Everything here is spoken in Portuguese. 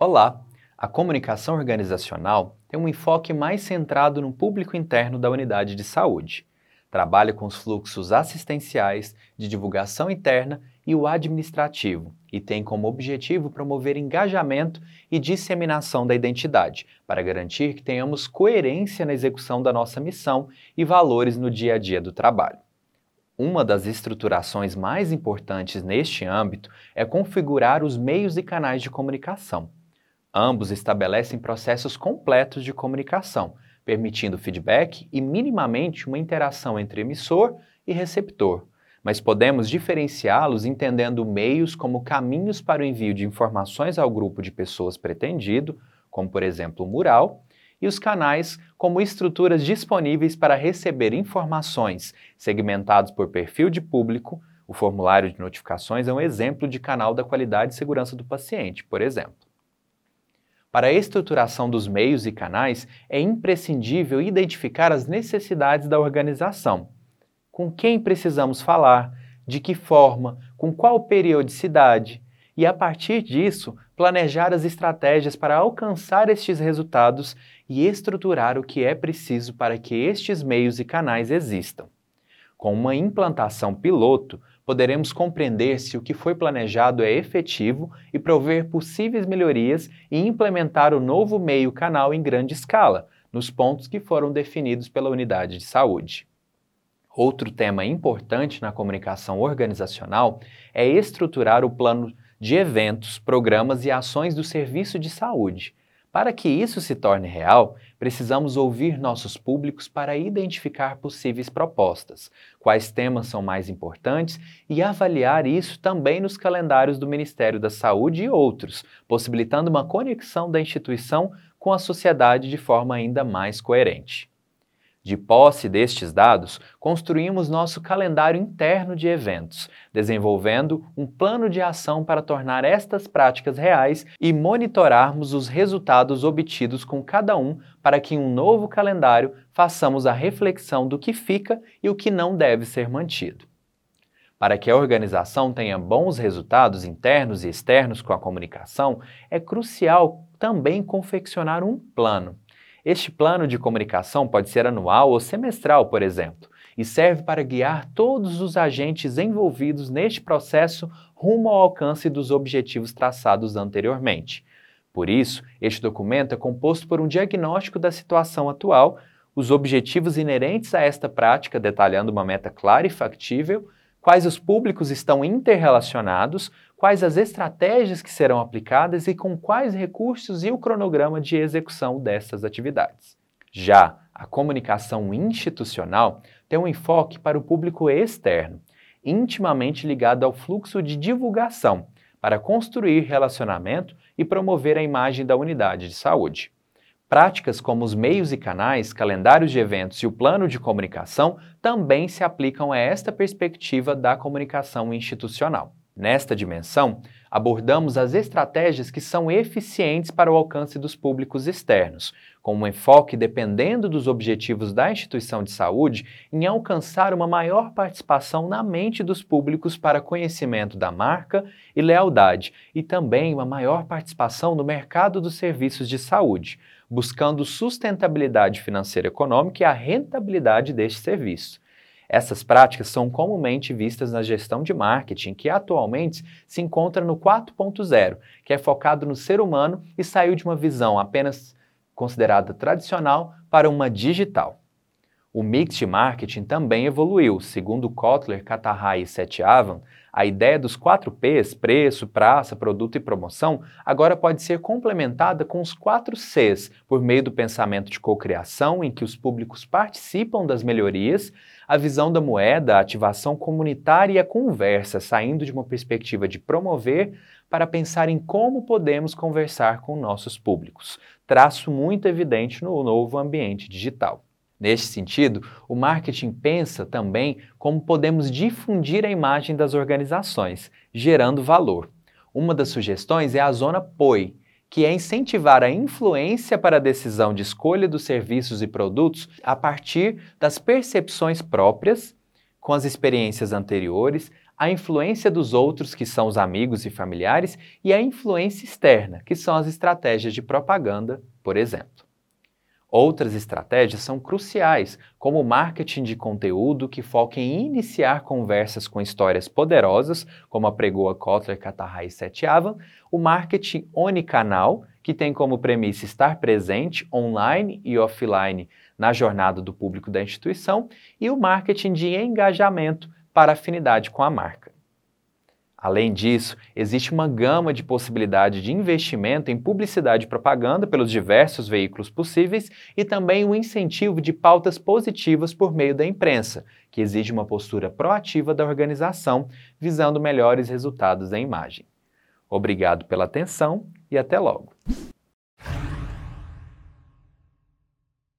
Olá! A comunicação organizacional tem um enfoque mais centrado no público interno da unidade de saúde. Trabalha com os fluxos assistenciais, de divulgação interna e o administrativo, e tem como objetivo promover engajamento e disseminação da identidade, para garantir que tenhamos coerência na execução da nossa missão e valores no dia a dia do trabalho. Uma das estruturações mais importantes neste âmbito é configurar os meios e canais de comunicação. Ambos estabelecem processos completos de comunicação, permitindo feedback e minimamente uma interação entre emissor e receptor, mas podemos diferenciá-los entendendo meios como caminhos para o envio de informações ao grupo de pessoas pretendido, como por exemplo o mural, e os canais como estruturas disponíveis para receber informações segmentados por perfil de público. O formulário de notificações é um exemplo de canal da qualidade e segurança do paciente, por exemplo. Para a estruturação dos meios e canais, é imprescindível identificar as necessidades da organização. Com quem precisamos falar, de que forma, com qual periodicidade, e a partir disso, planejar as estratégias para alcançar estes resultados e estruturar o que é preciso para que estes meios e canais existam. Com uma implantação piloto, poderemos compreender se o que foi planejado é efetivo e prover possíveis melhorias e implementar o novo meio canal em grande escala, nos pontos que foram definidos pela unidade de saúde. Outro tema importante na comunicação organizacional é estruturar o plano de eventos, programas e ações do serviço de saúde. Para que isso se torne real, precisamos ouvir nossos públicos para identificar possíveis propostas, quais temas são mais importantes e avaliar isso também nos calendários do Ministério da Saúde e outros, possibilitando uma conexão da instituição com a sociedade de forma ainda mais coerente. De posse destes dados, construímos nosso calendário interno de eventos, desenvolvendo um plano de ação para tornar estas práticas reais e monitorarmos os resultados obtidos com cada um para que em um novo calendário façamos a reflexão do que fica e o que não deve ser mantido. Para que a organização tenha bons resultados internos e externos com a comunicação, é crucial também confeccionar um plano. Este plano de comunicação pode ser anual ou semestral, por exemplo, e serve para guiar todos os agentes envolvidos neste processo rumo ao alcance dos objetivos traçados anteriormente. Por isso, este documento é composto por um diagnóstico da situação atual, os objetivos inerentes a esta prática, detalhando uma meta clara e factível, quais os públicos estão interrelacionados, quais as estratégias que serão aplicadas e com quais recursos e o cronograma de execução dessas atividades. Já a comunicação institucional tem um enfoque para o público externo, intimamente ligado ao fluxo de divulgação, para construir relacionamento e promover a imagem da unidade de saúde. Práticas como os meios e canais, calendários de eventos e o plano de comunicação também se aplicam a esta perspectiva da comunicação institucional. Nesta dimensão, abordamos as estratégias que são eficientes para o alcance dos públicos externos, com um enfoque dependendo dos objetivos da instituição de saúde em alcançar uma maior participação na mente dos públicos para conhecimento da marca e lealdade, e também uma maior participação no mercado dos serviços de saúde buscando sustentabilidade financeira econômica e a rentabilidade deste serviço. Essas práticas são comumente vistas na gestão de marketing, que atualmente se encontra no 4.0, que é focado no ser humano e saiu de uma visão apenas considerada tradicional para uma digital. O mix de marketing também evoluiu. Segundo Kotler, Catarray e Setiavan, a ideia dos 4 Ps, preço, praça, produto e promoção, agora pode ser complementada com os 4 Cs, por meio do pensamento de cocriação, em que os públicos participam das melhorias, a visão da moeda, a ativação comunitária e a conversa, saindo de uma perspectiva de promover para pensar em como podemos conversar com nossos públicos. Traço muito evidente no novo ambiente digital. Neste sentido, o marketing pensa também como podemos difundir a imagem das organizações, gerando valor. Uma das sugestões é a zona POI, que é incentivar a influência para a decisão de escolha dos serviços e produtos a partir das percepções próprias, com as experiências anteriores, a influência dos outros, que são os amigos e familiares, e a influência externa, que são as estratégias de propaganda, por exemplo. Outras estratégias são cruciais, como o marketing de conteúdo que foca em iniciar conversas com histórias poderosas, como apregou a Kotler, Catarra e Setiavan, o marketing onicanal, que tem como premissa estar presente online e offline na jornada do público da instituição, e o marketing de engajamento para afinidade com a marca. Além disso, existe uma gama de possibilidade de investimento em publicidade e propaganda pelos diversos veículos possíveis e também o incentivo de pautas positivas por meio da imprensa, que exige uma postura proativa da organização visando melhores resultados da imagem. Obrigado pela atenção e até logo!